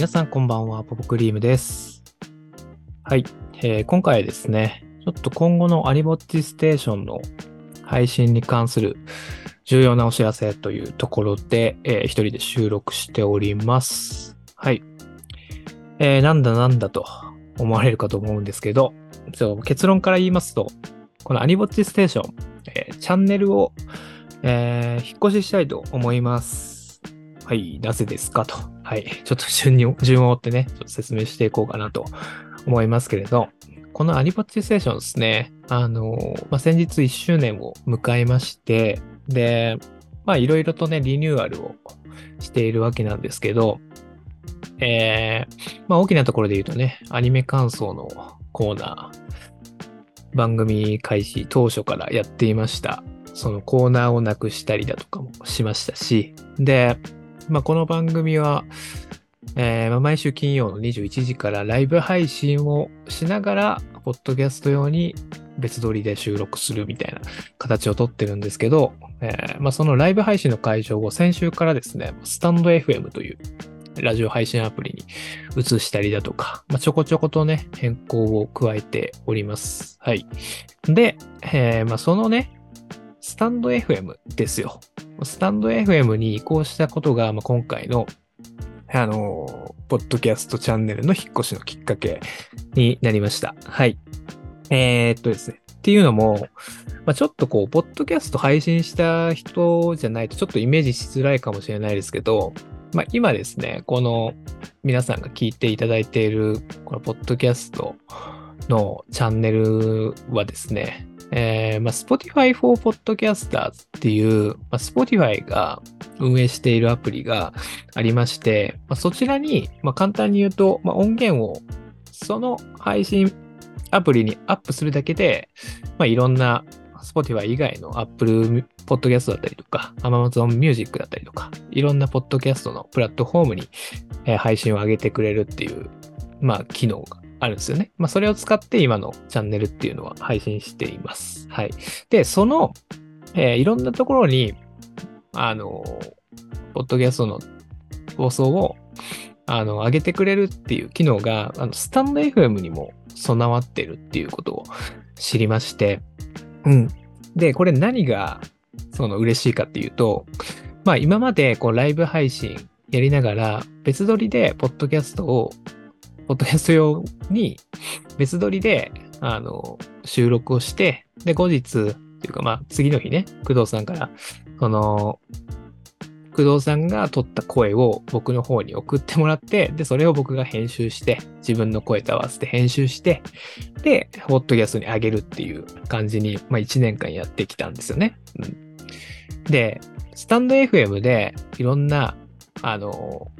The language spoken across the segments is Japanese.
皆さんこんばんは、ポポクリームです。はい、えー今回ですね、ちょっと今後のアニボッチステーションの配信に関する重要なお知らせというところで、えー一人で収録しております。はい。えーなんだなんだと思われるかと思うんですけど、ちょ結論から言いますと、このアニボッチステーション、えーチャンネルを、えー引っ越ししたいと思います。はい、なぜですかと。はい、ちょっと順に、順を追ってね、ちょっと説明していこうかなと思いますけれど、このアニボッチステーションですね、あの、まあ、先日1周年を迎えまして、で、まあいろいろとね、リニューアルをしているわけなんですけど、えー、まあ大きなところで言うとね、アニメ感想のコーナー、番組開始当初からやっていました。そのコーナーをなくしたりだとかもしましたし、で、まあこの番組は、えー毎週金曜の21時からライブ配信をしながら、ポッドキャスト用に別撮りで収録するみたいな形をとってるんですけど、えーまあ、そのライブ配信の会場を先週からですね、スタンド FM というラジオ配信アプリに移したりだとか、まあ、ちょこちょことね、変更を加えております。はい。で、えーまあ、そのね、スタンド FM ですよ。スタンド FM に移行したことが、まあ、今回の、あのポッドキャストチャンネルの引っ越しのきっかけになりました。はい。えー、っとですね。っていうのも、まあ、ちょっとこう、ポッドキャスト配信した人じゃないとちょっとイメージしづらいかもしれないですけど、まあ、今ですね、この皆さんが聞いていただいている、このポッドキャストのチャンネルはですね、えーまあ、Spotify for Podcasters っていう、まあ、Spotify が運営しているアプリがありまして、まあ、そちらに、まあ、簡単に言うと、まあ、音源をその配信アプリにアップするだけで、まあ、いろんな Spotify 以外の Apple Podcast だったりとか、Amazon Music だったりとか、いろんなポッドキャストのプラットフォームに、えー配信を上げてくれるっていう、まあ、機能があるんですよね。まあ、それを使って今のチャンネルっていうのは配信しています。はい。で、その、えーいろんなところに、あの、ポッドキャストの放送を、あの、上げてくれるっていう機能が、あの、スタンド FM にも備わってるっていうことを知りまして、うん。で、これ何が、その嬉しいかっていうと、まあ今までこうライブ配信やりながら、別撮りでポッドキャストを、ポッドキャスト用に別撮りで、あの、収録をして、で、後日、っていうかまあ次の日ね、工藤さんから、その、工藤さんが撮った声を僕の方に送ってもらって、で、それを僕が編集して、自分の声と合わせて編集して、で、ポッドキャストに上げるっていう感じに、まあ1年間やってきたんですよね。うん、で、スタンド FM でいろんな、あの、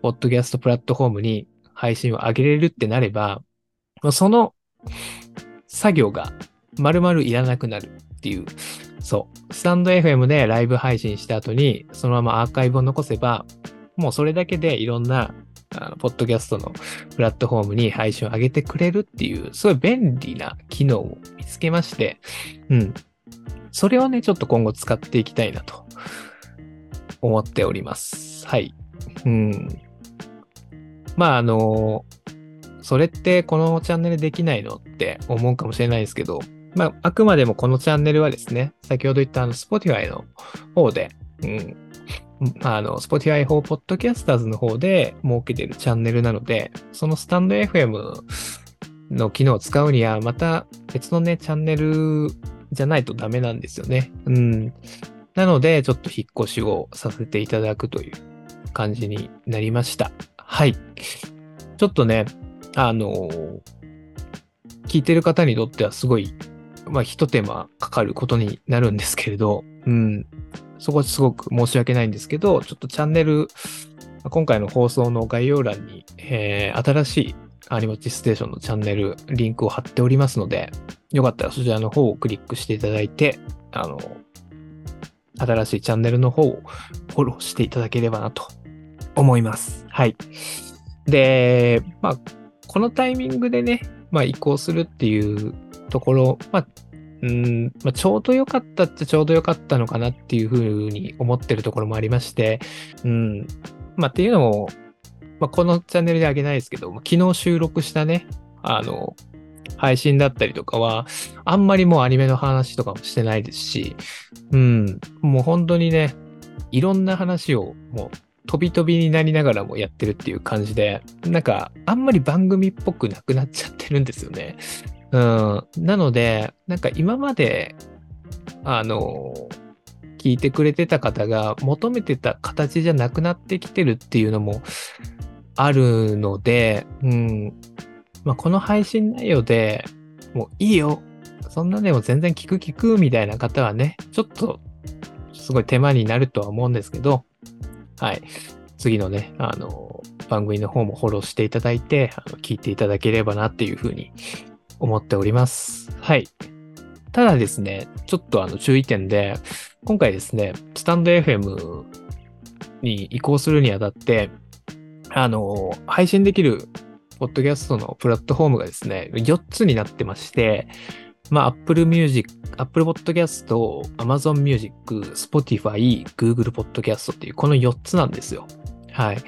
ポッドキャストプラットフォームに配信を上げれるってなれば、その作業が丸々いらなくなるっていう、そう。スタンド FM でライブ配信した後に、そのままアーカイブを残せば、もうそれだけでいろんな、あのポッドキャストのプラットフォームに配信を上げてくれるっていう、すごい便利な機能を見つけまして、うん。それをね、ちょっと今後使っていきたいなと思っております。はい。うん。まあ、あの、それってこのチャンネルできないのって思うかもしれないですけど、まあ、あくまでもこのチャンネルはですね、先ほど言ったあの、Spotify の方で、うん。あの、Spotify for Podcasters の方で設けてるチャンネルなので、そのスタンド FM の機能を使うには、また別のね、チャンネルじゃないとダメなんですよね。うん。なので、ちょっと引っ越しをさせていただくという感じになりました。はい。ちょっとね、あの聞いてる方にとってはすごい、まあ、一手間かかることになるんですけれど、うん。そこはすごく申し訳ないんですけど、ちょっとチャンネル、今回の放送の概要欄に、えー新しいアニマチステーションのチャンネル、リンクを貼っておりますので、よかったらそちらの方をクリックしていただいて、あの、新しいチャンネルの方をフォローしていただければなと思います。はい。で、まあ、このタイミングでね、まあ、移行するっていうところ、まあ、うんまあ、ちょうど良かったっちゃちょうど良かったのかなっていうふうに思ってるところもありまして、うん。まあ、っていうのも、まあ、このチャンネルであげないですけど、昨日収録したね、あの、配信だったりとかは、あんまりもうアニメの話とかもしてないですし、うん、もう本当にね、いろんな話をもう飛び飛びになりながらもやってるっていう感じで、なんかあんまり番組っぽくなくなっちゃってるんですよね。うん、なので、なんか今まで、あの、聞いてくれてた方が求めてた形じゃなくなってきてるっていうのもあるので、うん、まあ、この配信内容でもういいよ。そんなでも全然聞く聞くみたいな方はね、ちょっとすごい手間になるとは思うんですけど、はい。次のね、あの、番組の方もフォローしていただいて、あの聞いていただければなっていうふうに思っております。はい。ただですね、ちょっとあの注意点で、今回ですね、スタンド FM に移行するにあたって、あの、配信できるポッドキャストのプラットフォームがですね、4つになってまして、まあ、Apple Music、Apple Podcast、Amazon Music、Spotify、Google Podcast っていう、この4つなんですよ。はい。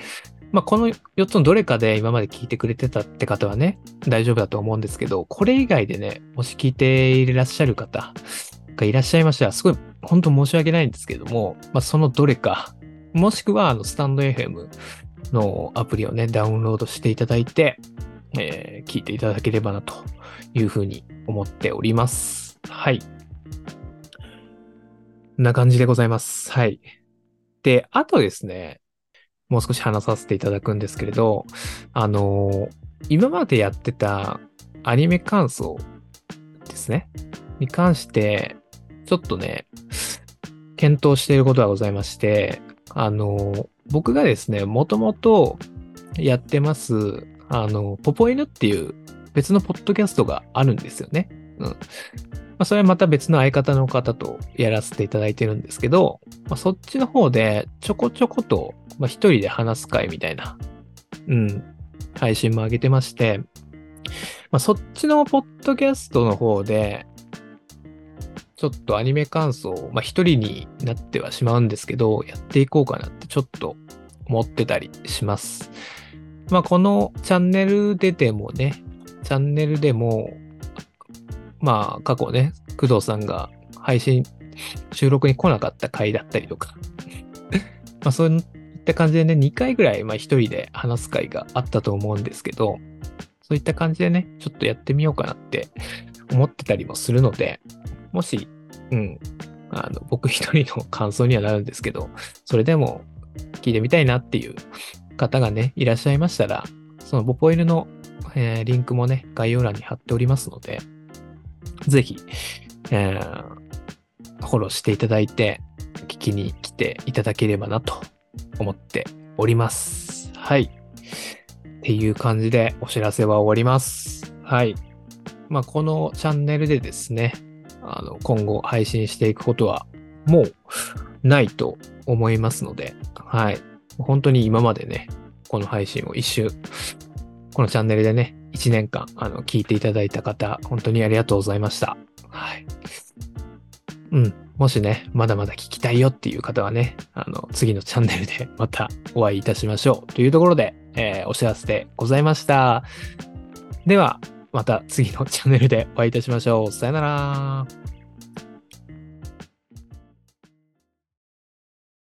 まあ、この4つのどれかで今まで聞いてくれてたって方はね、大丈夫だと思うんですけど、これ以外でね、もし聞いていらっしゃる方がいらっしゃいましたら、すごい、本当申し訳ないんですけども、まあ、そのどれか、もしくは、あの、スタンド FM のアプリをね、ダウンロードしていただいて、えー、聞いていただければなというふうに思っております。はい。こんな感じでございます。はい。で、あとですね、もう少し話させていただくんですけれど、あの、今までやってたアニメ感想ですね、に関して、ちょっとね、検討していることがございまして、あの、僕がですね、もともとやってます、あの、ポポ犬っていう別のポッドキャストがあるんですよね。うん。まあ、それはまた別の相方の方とやらせていただいてるんですけど、まあ、そっちの方でちょこちょこと、まあ、一人で話す会みたいな、うん、配信も上げてまして、まあ、そっちのポッドキャストの方で、ちょっとアニメ感想、まあ一人になってはしまうんですけど、やっていこうかなってちょっと思ってたりします。まあこのチャンネルででもね、チャンネルでも、まあ過去ね、工藤さんが配信、収録に来なかった回だったりとか まあそういった感じでね、2回ぐらい、まあ一人で話す回があったと思うんですけど、そういった感じでね、ちょっとやってみようかなって 思ってたりもするので、もし、うん、あの、僕一人の感想にはなるんですけど、それでも聞いてみたいなっていう方がね、いらっしゃいましたら、そのボポイルの、えー、リンクもね、概要欄に貼っておりますので、ぜひ、えー、フォローしていただいて、聞きに来ていただければなと思っております。はい。っていう感じでお知らせは終わります。はい。まあ、このチャンネルでですね、あの、今後配信していくことはもうないと思いますので、はい。本当に今までね、この配信を一周、このチャンネルでね、1年間、あの、聞いていただいた方、本当にありがとうございました。はい。うん。もしね、まだまだ聞きたいよっていう方はね、あの、次のチャンネルで またお会いいたしましょう。というところで、えー、お知らせでございました。では、また次のチャンネルでお会いいたしましょう。さよなら。